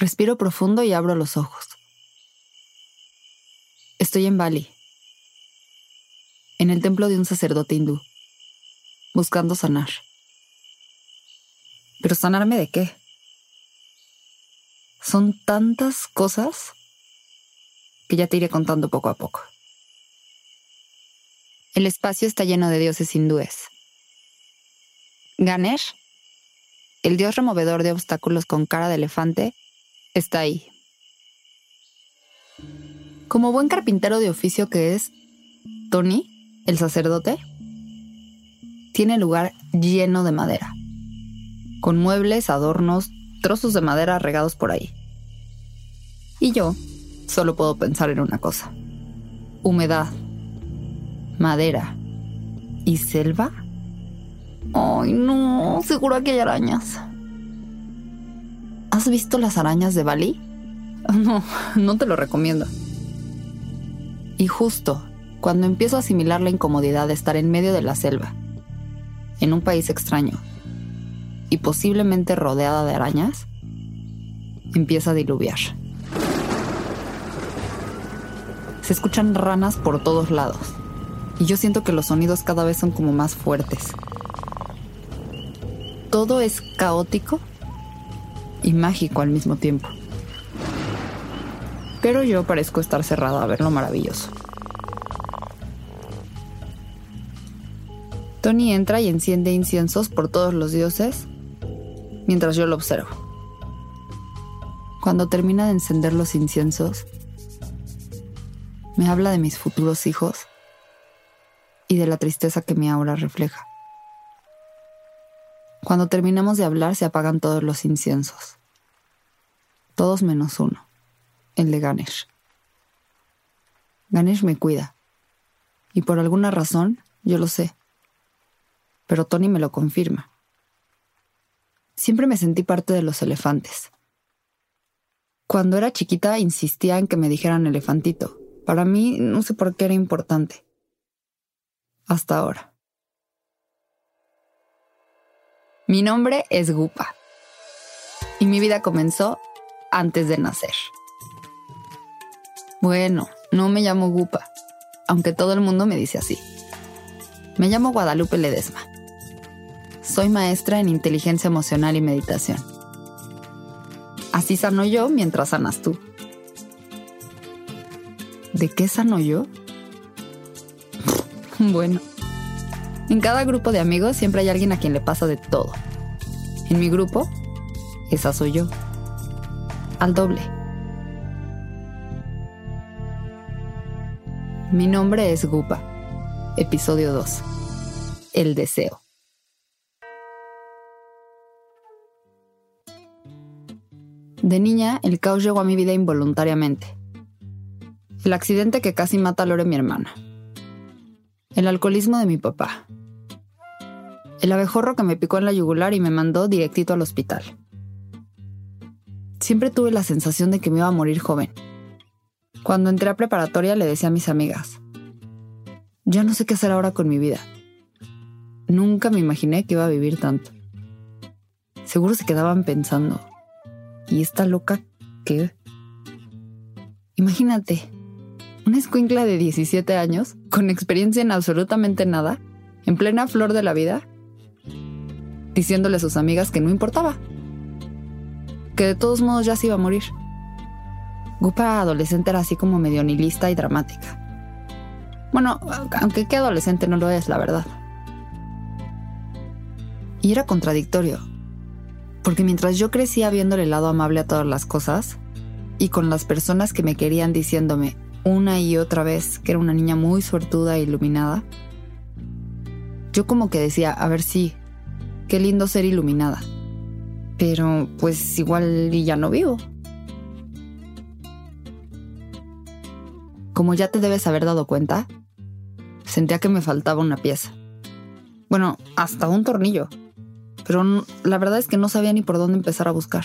Respiro profundo y abro los ojos. Estoy en Bali, en el templo de un sacerdote hindú, buscando sanar. ¿Pero sanarme de qué? Son tantas cosas que ya te iré contando poco a poco. El espacio está lleno de dioses hindúes. Ganesh, el dios removedor de obstáculos con cara de elefante, está ahí. Como buen carpintero de oficio que es, Tony, el sacerdote, tiene lugar lleno de madera, con muebles, adornos, trozos de madera regados por ahí. Y yo solo puedo pensar en una cosa. Humedad, madera y selva. Ay, no, seguro que hay arañas. ¿Has visto las arañas de Bali? No, no te lo recomiendo. Y justo cuando empiezo a asimilar la incomodidad de estar en medio de la selva, en un país extraño, y posiblemente rodeada de arañas, empieza a diluviar. Se escuchan ranas por todos lados, y yo siento que los sonidos cada vez son como más fuertes. Todo es caótico y mágico al mismo tiempo. Pero yo parezco estar cerrada a ver lo maravilloso. Tony entra y enciende inciensos por todos los dioses mientras yo lo observo. Cuando termina de encender los inciensos, me habla de mis futuros hijos y de la tristeza que mi aura refleja. Cuando terminamos de hablar se apagan todos los inciensos. Todos menos uno, el de Ganesh. Ganesh me cuida. Y por alguna razón, yo lo sé. Pero Tony me lo confirma. Siempre me sentí parte de los elefantes. Cuando era chiquita insistía en que me dijeran elefantito. Para mí no sé por qué era importante. Hasta ahora. Mi nombre es Gupa. Y mi vida comenzó antes de nacer. Bueno, no me llamo Gupa, aunque todo el mundo me dice así. Me llamo Guadalupe Ledesma. Soy maestra en inteligencia emocional y meditación. Así sano yo mientras sanas tú. ¿De qué sano yo? bueno, en cada grupo de amigos siempre hay alguien a quien le pasa de todo. En mi grupo, esa soy yo. Al doble. Mi nombre es Gupa. Episodio 2. El deseo. De niña, el caos llegó a mi vida involuntariamente. El accidente que casi mata a Lore, mi hermana. El alcoholismo de mi papá. El abejorro que me picó en la yugular y me mandó directito al hospital. Siempre tuve la sensación de que me iba a morir joven. Cuando entré a preparatoria le decía a mis amigas, ya no sé qué hacer ahora con mi vida. Nunca me imaginé que iba a vivir tanto. Seguro se quedaban pensando, ¿Y esta loca qué? Imagínate, una escuincla de 17 años, con experiencia en absolutamente nada, en plena flor de la vida, diciéndole a sus amigas que no importaba, que de todos modos ya se iba a morir. Gupa adolescente era así como medio nihilista y dramática. Bueno, aunque qué adolescente no lo es, la verdad. Y era contradictorio, porque mientras yo crecía viéndole el lado amable a todas las cosas, y con las personas que me querían diciéndome una y otra vez que era una niña muy suertuda e iluminada, yo como que decía, a ver si, qué lindo ser iluminada. Pero pues igual y ya no vivo. Como ya te debes haber dado cuenta, sentía que me faltaba una pieza. Bueno, hasta un tornillo pero la verdad es que no sabía ni por dónde empezar a buscar.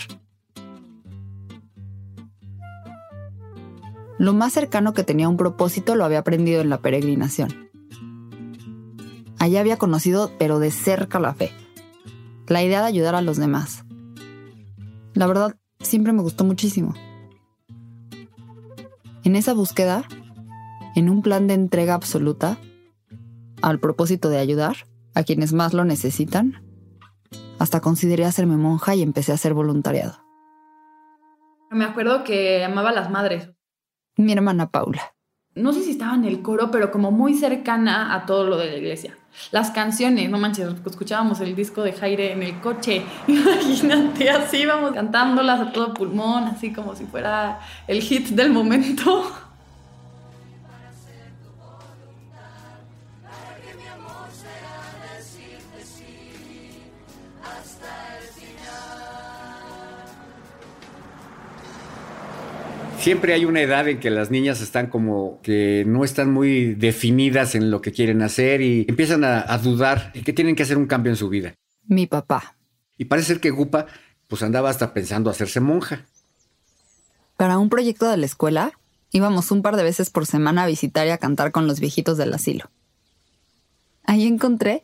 Lo más cercano que tenía un propósito lo había aprendido en la peregrinación. Allá había conocido, pero de cerca la fe, la idea de ayudar a los demás. La verdad, siempre me gustó muchísimo. En esa búsqueda, en un plan de entrega absoluta, al propósito de ayudar a quienes más lo necesitan, hasta consideré hacerme monja y empecé a hacer voluntariado. Me acuerdo que amaba a las madres. Mi hermana Paula. No sé si estaba en el coro, pero como muy cercana a todo lo de la iglesia. Las canciones, no manches, escuchábamos el disco de Jaire en el coche. Imagínate, así íbamos cantándolas a todo pulmón, así como si fuera el hit del momento. Siempre hay una edad en que las niñas están como que no están muy definidas en lo que quieren hacer y empiezan a, dudar y que tienen que hacer un cambio en su vida. Mi papá. Y parece ser que Gupa pues andaba hasta pensando hacerse monja. Para un proyecto de la escuela, íbamos un par de veces por semana a visitar y a cantar con los viejitos del asilo. Ahí encontré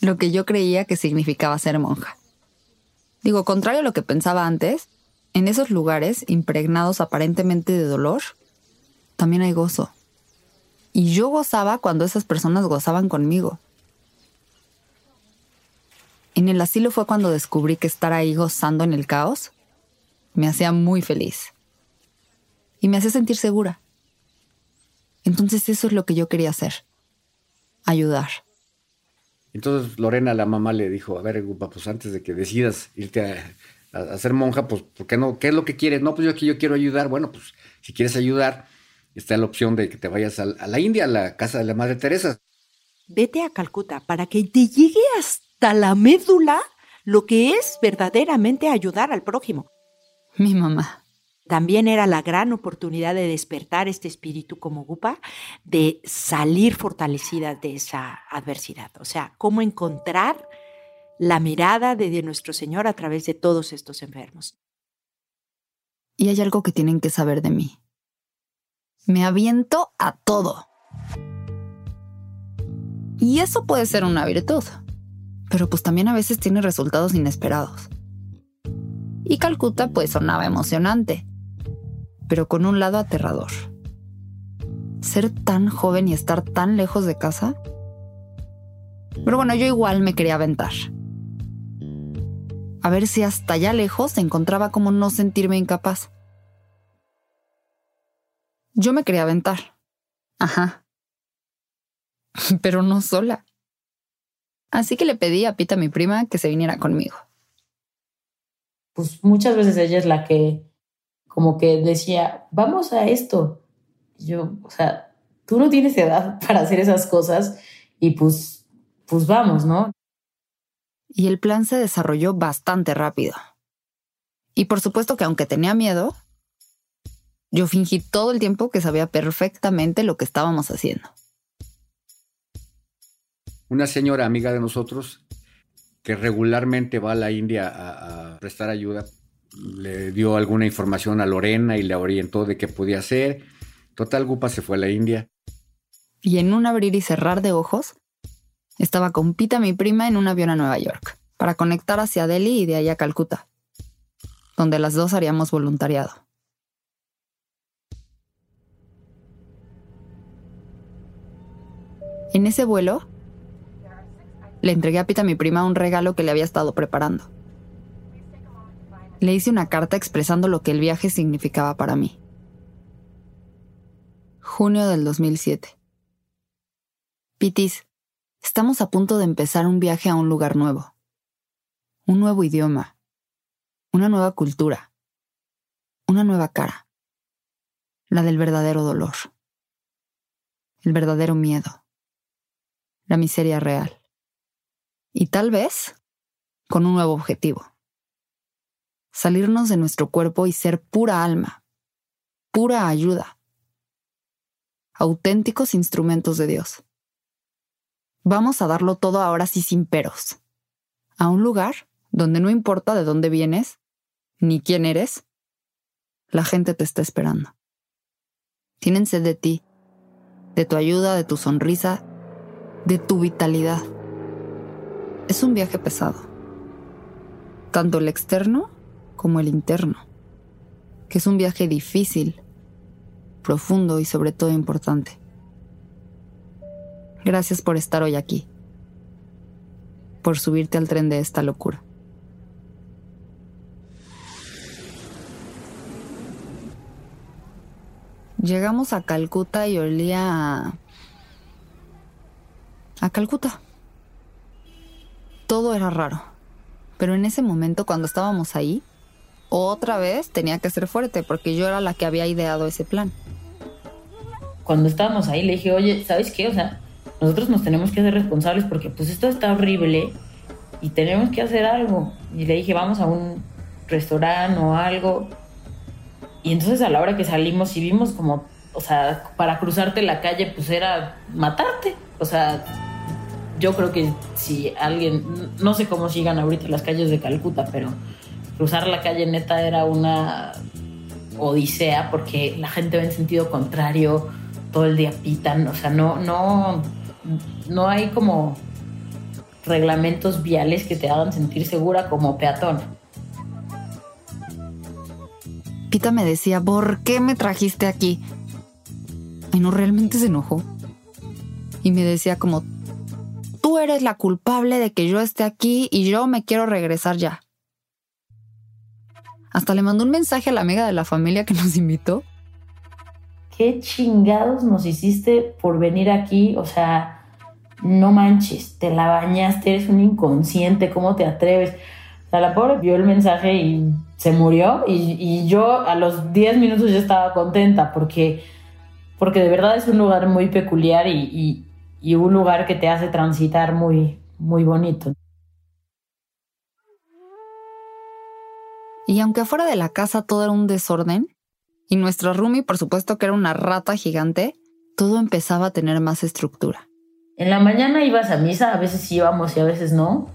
lo que yo creía que significaba ser monja. Digo, contrario a lo que pensaba antes, en esos lugares, impregnados aparentemente de dolor, también hay gozo. Y yo gozaba cuando esas personas gozaban conmigo. En el asilo fue cuando descubrí que estar ahí gozando en el caos me hacía muy feliz. Y me hacía sentir segura. Entonces eso es lo que yo quería hacer. Ayudar. Entonces Lorena, la mamá, le dijo, a ver, pues antes de que decidas irte a, a, ser monja, pues, ¿por qué no? ¿Qué es lo que quieres? No, pues yo aquí yo quiero ayudar. Bueno, pues si quieres ayudar, está la opción de que te vayas a, a la India, a la casa de la Madre Teresa. Vete a Calcuta para que te llegue hasta la médula lo que es verdaderamente ayudar al prójimo. Mi mamá. También era la gran oportunidad de despertar este espíritu como Gupa, de salir fortalecida de esa adversidad. O sea, cómo encontrar la mirada de, nuestro Señor a través de todos estos enfermos. Y hay algo que tienen que saber de mí. Me aviento a todo. Y eso puede ser una virtud, pero pues también a veces tiene resultados inesperados. Y Calcuta pues sonaba emocionante, pero con un lado aterrador. Ser tan joven y estar tan lejos de casa. Pero bueno, yo igual me quería aventar a ver si hasta allá lejos encontraba como no sentirme incapaz. Yo me quería aventar. Ajá. Pero no sola. Así que le pedí a Pita, mi prima, que se viniera conmigo. Pues muchas veces ella es la que como que decía, vamos a esto. Yo, o sea, tú no tienes edad para hacer esas cosas y pues, pues vamos, ¿no? Y el plan se desarrolló bastante rápido. Y por supuesto que aunque tenía miedo, yo fingí todo el tiempo que sabía perfectamente lo que estábamos haciendo. Una señora amiga de nosotros que regularmente va a la India a, prestar ayuda, le dio alguna información a Lorena y le orientó de qué podía hacer. Total, Gupa se fue a la India. Y en un abrir y cerrar de ojos, estaba con Pita, mi prima, en un avión a Nueva York, para conectar hacia Delhi y de ahí a Calcuta, donde las dos haríamos voluntariado. En ese vuelo, le entregué a Pita, mi prima, un regalo que le había estado preparando. Le hice una carta expresando lo que el viaje significaba para mí. Junio del 2007. Pitis, Estamos a punto de empezar un viaje a un lugar nuevo, un nuevo idioma, una nueva cultura, una nueva cara, la del verdadero dolor, el verdadero miedo, la miseria real, y tal vez con un nuevo objetivo, salirnos de nuestro cuerpo y ser pura alma, pura ayuda, auténticos instrumentos de Dios. Vamos a darlo todo ahora sí sin peros. A un lugar donde no importa de dónde vienes, ni quién eres, la gente te está esperando. Tienen sed de ti, de tu ayuda, de tu sonrisa, de tu vitalidad. Es un viaje pesado, tanto el externo como el interno. que es un viaje difícil, profundo y sobre todo importante. Gracias por estar hoy aquí, por subirte al tren de esta locura. Llegamos a Calcuta y olía a... a Calcuta. Todo era raro. Pero en ese momento, cuando estábamos ahí, otra vez tenía que ser fuerte, porque yo era la que había ideado ese plan. Cuando estábamos ahí le dije, oye, ¿sabes qué? O sea, nosotros nos tenemos que hacer responsables porque pues esto está horrible y tenemos que hacer algo. Y le dije, vamos a un restaurante o algo. Y entonces a la hora que salimos y vimos como, o sea, para cruzarte la calle, pues era matarte. O sea, yo creo que si alguien, no sé cómo sigan ahorita las calles de Calcuta, pero cruzar la calle neta era una odisea porque la gente va en sentido contrario, todo el día pitan, o sea, no, no, no hay como reglamentos viales que te hagan sentir segura como peatón. Pita me decía, ¿por qué me trajiste aquí? Y no realmente se enojó. Y me decía como, tú eres la culpable de que yo esté aquí y yo me quiero regresar ya. Hasta le mandó un mensaje a la amiga de la familia que nos invitó. ¿Qué chingados nos hiciste por venir aquí? O sea, no manches, te la bañaste, eres un inconsciente, ¿cómo te atreves? O sea, la pobre vio el mensaje y se murió y, yo a los 10 minutos ya estaba contenta porque, porque de verdad es un lugar muy peculiar y, y un lugar que te hace transitar muy, muy bonito. Y aunque afuera de la casa todo era un desorden, y nuestra Rumi por supuesto que era una rata gigante, todo empezaba a tener más estructura. En la mañana ibas a misa, a veces íbamos y a veces no.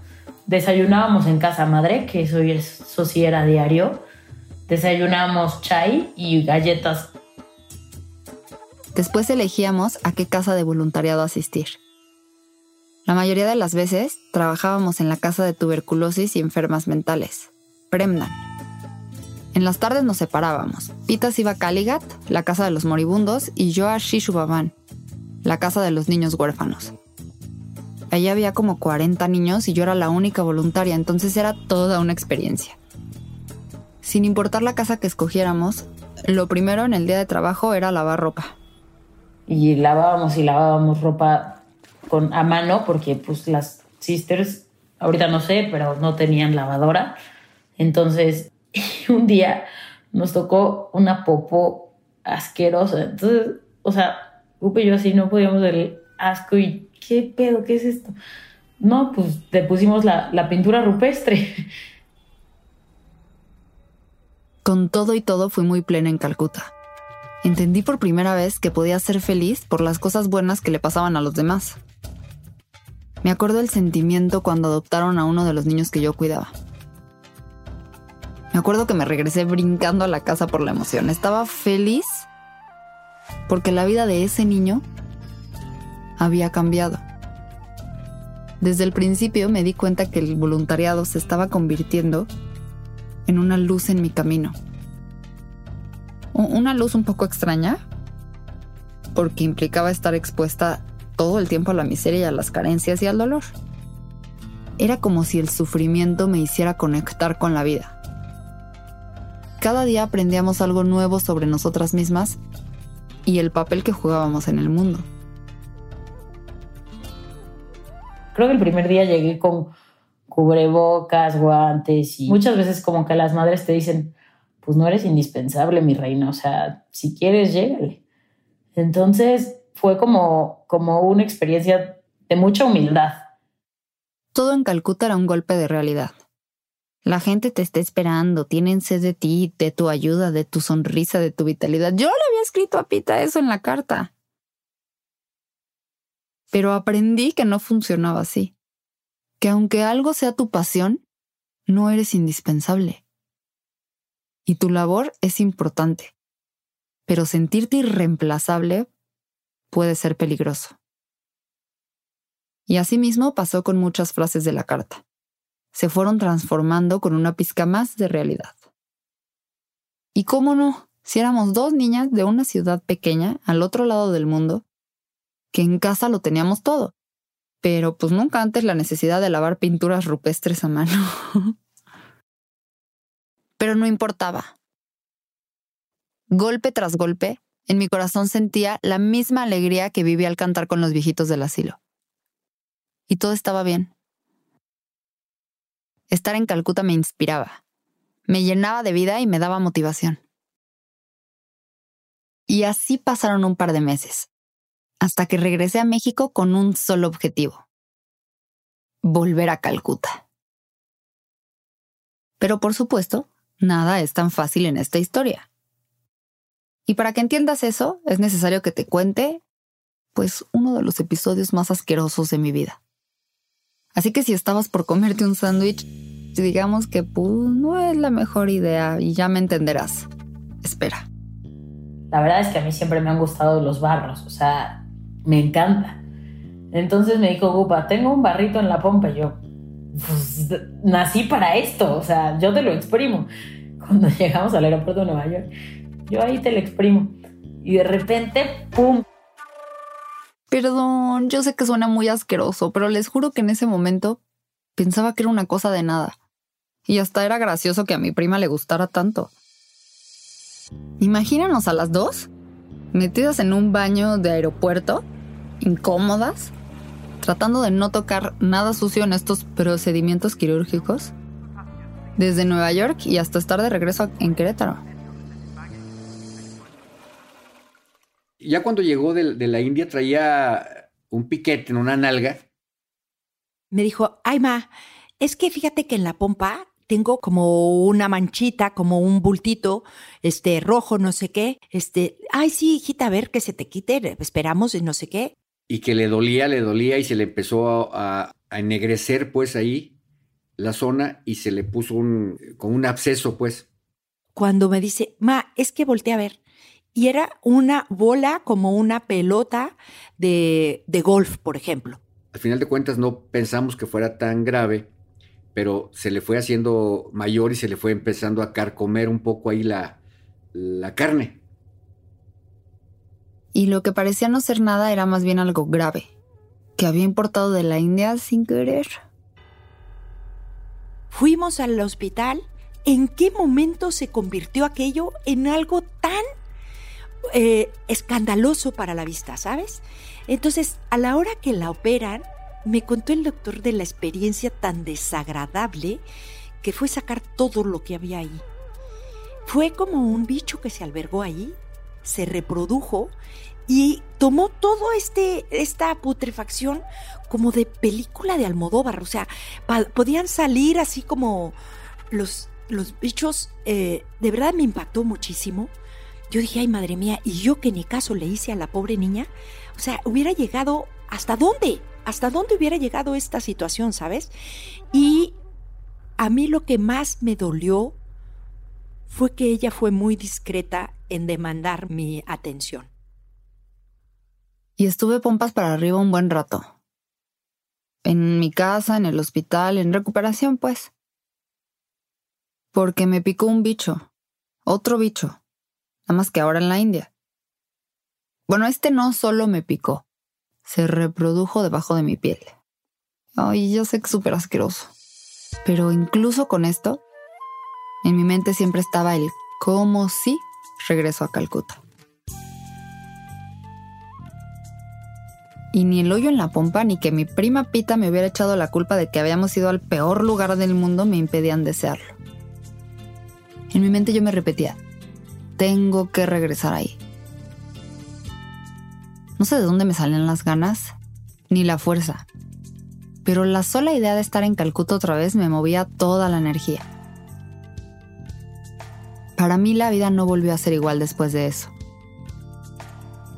Desayunábamos en casa madre, que eso, eso sí era diario. Desayunábamos chai y galletas. Después elegíamos a qué casa de voluntariado asistir. La mayoría de las veces trabajábamos en la casa de tuberculosis y enfermas mentales, Premnan. En las tardes nos separábamos. Pitas iba a Kaligat, la casa de los moribundos, y yo a Shishubaban, la casa de los niños huérfanos. Allí había como 40 niños y yo era la única voluntaria, entonces era toda una experiencia. Sin importar la casa que escogiéramos, lo primero en el día de trabajo era lavar ropa. Y lavábamos y lavábamos ropa con, a mano porque pues las sisters, ahorita no sé, pero no tenían lavadora. Entonces, un día nos tocó una popo asquerosa. Entonces, o sea, Upe y yo así no podíamos ver asco y ¿qué pedo? ¿Qué es esto? No, pues le pusimos la, la pintura rupestre. Con todo y todo fui muy plena en Calcuta. Entendí por primera vez que podía ser feliz por las cosas buenas que le pasaban a los demás. Me acuerdo el sentimiento cuando adoptaron a uno de los niños que yo cuidaba. Me acuerdo que me regresé brincando a la casa por la emoción. Estaba feliz porque la vida de ese niño había cambiado. Desde el principio me di cuenta que el voluntariado se estaba convirtiendo en una luz en mi camino. Una luz un poco extraña, porque implicaba estar expuesta todo el tiempo a la miseria y a las carencias y al dolor. Era como si el sufrimiento me hiciera conectar con la vida. Cada día aprendíamos algo nuevo sobre nosotras mismas y el papel que jugábamos en el mundo. Creo que el primer día llegué con cubrebocas, guantes y muchas veces como que las madres te dicen, pues no eres indispensable, mi reina, o sea, si quieres, llégale. Entonces fue como, como una experiencia de mucha humildad. Todo en Calcuta era un golpe de realidad. La gente te está esperando, tienen sed de ti, de tu ayuda, de tu sonrisa, de tu vitalidad. Yo le había escrito a Pita eso en la carta. Pero aprendí que no funcionaba así. Que aunque algo sea tu pasión, no eres indispensable. Y tu labor es importante. Pero sentirte irreemplazable puede ser peligroso. Y asimismo pasó con muchas frases de la carta se fueron transformando con una pizca más de realidad. Y cómo no, si éramos dos niñas de una ciudad pequeña al otro lado del mundo, que en casa lo teníamos todo, pero pues nunca antes la necesidad de lavar pinturas rupestres a mano. pero no importaba. Golpe tras golpe, en mi corazón sentía la misma alegría que viví al cantar con los viejitos del asilo. Y todo estaba bien. Estar en Calcuta me inspiraba, me llenaba de vida y me daba motivación. Y así pasaron un par de meses, hasta que regresé a México con un solo objetivo. Volver a Calcuta. Pero por supuesto, nada es tan fácil en esta historia. Y para que entiendas eso, es necesario que te cuente, pues, uno de los episodios más asquerosos de mi vida. Así que si estabas por comerte un sándwich, digamos que pues, no es la mejor idea y ya me entenderás. Espera. La verdad es que a mí siempre me han gustado los barros, o sea, me encanta. Entonces me dijo Gupa, tengo un barrito en la pompa. Y yo, pues nací para esto, o sea, yo te lo exprimo. Cuando llegamos al aeropuerto de Nueva York, yo ahí te lo exprimo. Y de repente, ¡pum! Perdón, yo sé que suena muy asqueroso, pero les juro que en ese momento pensaba que era una cosa de nada. Y hasta era gracioso que a mi prima le gustara tanto. Imagínanos a las dos, metidas en un baño de aeropuerto, incómodas, tratando de no tocar nada sucio en estos procedimientos quirúrgicos, desde Nueva York y hasta estar de regreso en Querétaro. Ya cuando llegó de, de la India traía un piquete en una nalga. Me dijo, ay ma, es que fíjate que en la pompa tengo como una manchita, como un bultito, este, rojo, no sé qué. Este, ay, sí, hijita, a ver que se te quite, esperamos y no sé qué. Y que le dolía, le dolía y se le empezó a, a ennegrecer, pues ahí la zona y se le puso un, con un absceso, pues. Cuando me dice, ma, es que volteé a ver. Y era una bola como una pelota de, de golf, por ejemplo. Al final de cuentas no pensamos que fuera tan grave pero se le fue haciendo mayor y se le fue empezando a carcomer un poco ahí la, la carne. Y lo que parecía no ser nada era más bien algo grave, que había importado de la India sin querer. Fuimos al hospital. ¿En qué momento se convirtió aquello en algo tan eh, escandaloso para la vista, sabes? Entonces, a la hora que la operan, me contó el doctor de la experiencia tan desagradable que fue sacar todo lo que había ahí. Fue como un bicho que se albergó ahí, se reprodujo y tomó todo este esta putrefacción como de película de Almodóvar, o sea, podían salir así como los los bichos eh, de verdad me impactó muchísimo. Yo dije, ay madre mía, y yo que ni caso le hice a la pobre niña, o sea, hubiera llegado hasta dónde, hasta dónde hubiera llegado esta situación, ¿sabes? Y a mí lo que más me dolió fue que ella fue muy discreta en demandar mi atención. Y estuve pompas para arriba un buen rato. En mi casa, en el hospital, en recuperación, pues. Porque me picó un bicho. Otro bicho. Nada más que ahora en la India. Bueno, este no solo me picó se reprodujo debajo de mi piel. Ay, yo sé que es súper asqueroso. Pero incluso con esto, en mi mente siempre estaba el cómo si regreso a Calcuta. Y ni el hoyo en la pompa ni que mi prima Pita me hubiera echado la culpa de que habíamos ido al peor lugar del mundo me impedían desearlo. En mi mente yo me repetía, tengo que regresar ahí. No sé de dónde me salen las ganas, ni la fuerza. Pero la sola idea de estar en Calcuta otra vez me movía toda la energía. Para mí la vida no volvió a ser igual después de eso.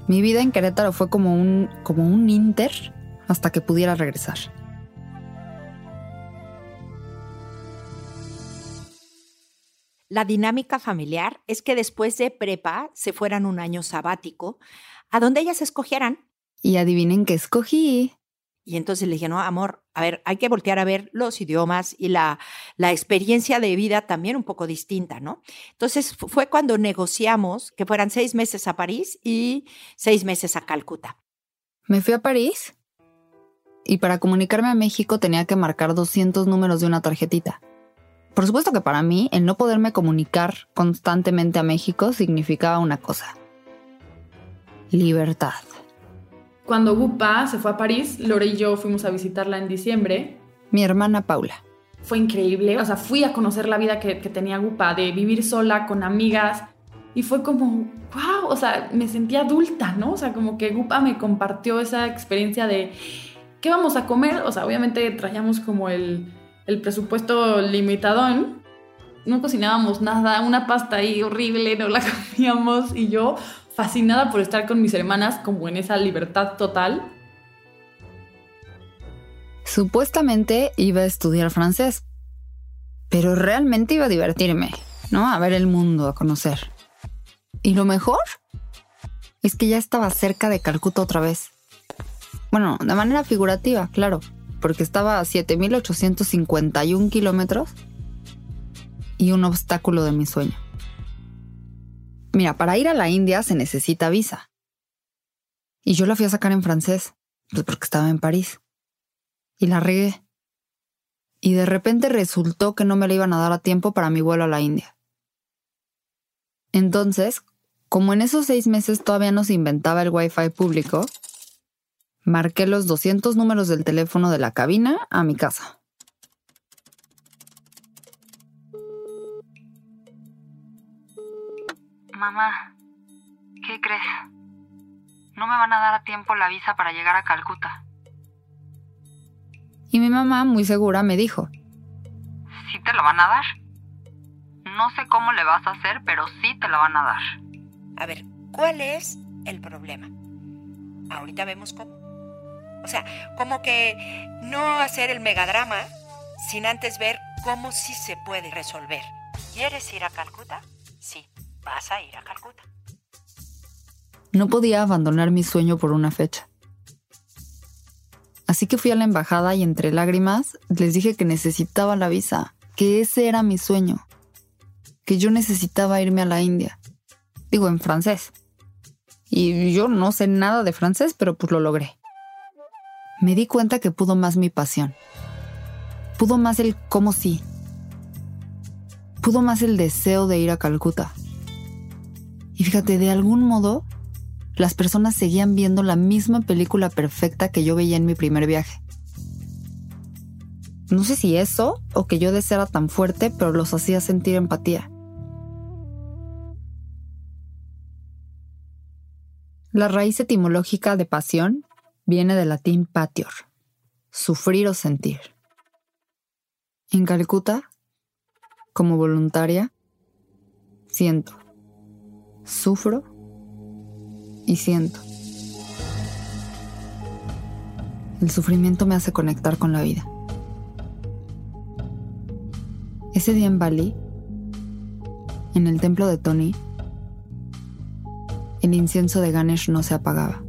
Mi vida en Querétaro fue como un, como un inter hasta que pudiera regresar. La dinámica familiar es que después de prepa se fueran un año sabático a donde ellas escogieran. Y adivinen qué escogí. Y entonces le dije, no, amor, a ver, hay que voltear a ver los idiomas y la, la experiencia de vida también un poco distinta, ¿no? Entonces fue cuando negociamos que fueran seis meses a París y seis meses a Calcuta. Me fui a París y para comunicarme a México tenía que marcar 200 números de una tarjetita. Por supuesto que para mí el no poderme comunicar constantemente a México significaba una cosa. Libertad. Cuando Gupa se fue a París, Lore y yo fuimos a visitarla en diciembre. Mi hermana Paula. Fue increíble. O sea, fui a conocer la vida que, que tenía Gupa, de vivir sola, con amigas. Y fue como, wow, o sea, me sentí adulta, ¿no? O sea, como que Gupa me compartió esa experiencia de, ¿qué vamos a comer? O sea, obviamente traíamos como el, el presupuesto limitadón. No cocinábamos nada, una pasta ahí horrible, no la comíamos. Y yo fascinada por estar con mis hermanas como en esa libertad total. Supuestamente iba a estudiar francés, pero realmente iba a divertirme, ¿no? A ver el mundo, a conocer. Y lo mejor es que ya estaba cerca de Calcuta otra vez. Bueno, de manera figurativa, claro, porque estaba a 7.851 kilómetros y un obstáculo de mi sueño. Mira, para ir a la India se necesita visa. Y yo la fui a sacar en francés, pues porque estaba en París. Y la regué. Y de repente resultó que no me la iban a dar a tiempo para mi vuelo a la India. Entonces, como en esos seis meses todavía no se inventaba el Wi-Fi público, marqué los 200 números del teléfono de la cabina a mi casa. Mamá, ¿qué crees? No me van a dar a tiempo la visa para llegar a Calcuta. Y mi mamá, muy segura, me dijo, ¿Sí te lo van a dar? No sé cómo le vas a hacer, pero sí te lo van a dar. A ver, ¿cuál es el problema? Ahorita vemos cómo. O sea, como que no hacer el megadrama sin antes ver cómo sí se puede resolver. ¿Quieres ir a Calcuta? Sí vas a ir a Calcuta. No podía abandonar mi sueño por una fecha. Así que fui a la embajada y entre lágrimas les dije que necesitaba la visa, que ese era mi sueño, que yo necesitaba irme a la India. Digo, en francés. Y yo no sé nada de francés, pero pues lo logré. Me di cuenta que pudo más mi pasión. Pudo más el cómo sí. Pudo más el deseo de ir a Calcuta. Y fíjate, de algún modo, las personas seguían viendo la misma película perfecta que yo veía en mi primer viaje. No sé si eso o que yo deseara tan fuerte, pero los hacía sentir empatía. La raíz etimológica de pasión viene del latín patior, sufrir o sentir. En Calcuta, como voluntaria, siento sufro y siento. El sufrimiento me hace conectar con la vida. Ese día en Bali, en el templo de Tony, el incienso de Ganesh no se apagaba.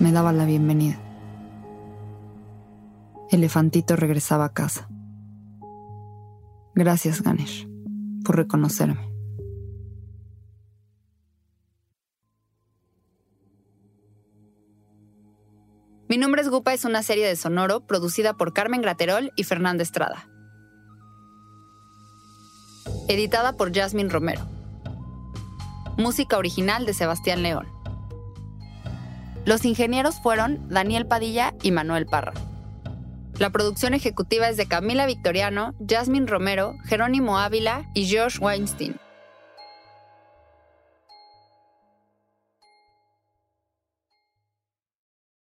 Me daba la bienvenida. Elefantito regresaba a casa. Gracias, Ganesh, por reconocerme. Mi nombre es Gupa es una serie de Sonoro producida por Carmen Graterol y Fernanda Estrada. Editada por Jasmine Romero. Música original de Sebastián León. Los ingenieros fueron Daniel Padilla y Manuel Parra. La producción ejecutiva es de Camila Victoriano, Jasmine Romero, Jerónimo Ávila y Josh Weinstein.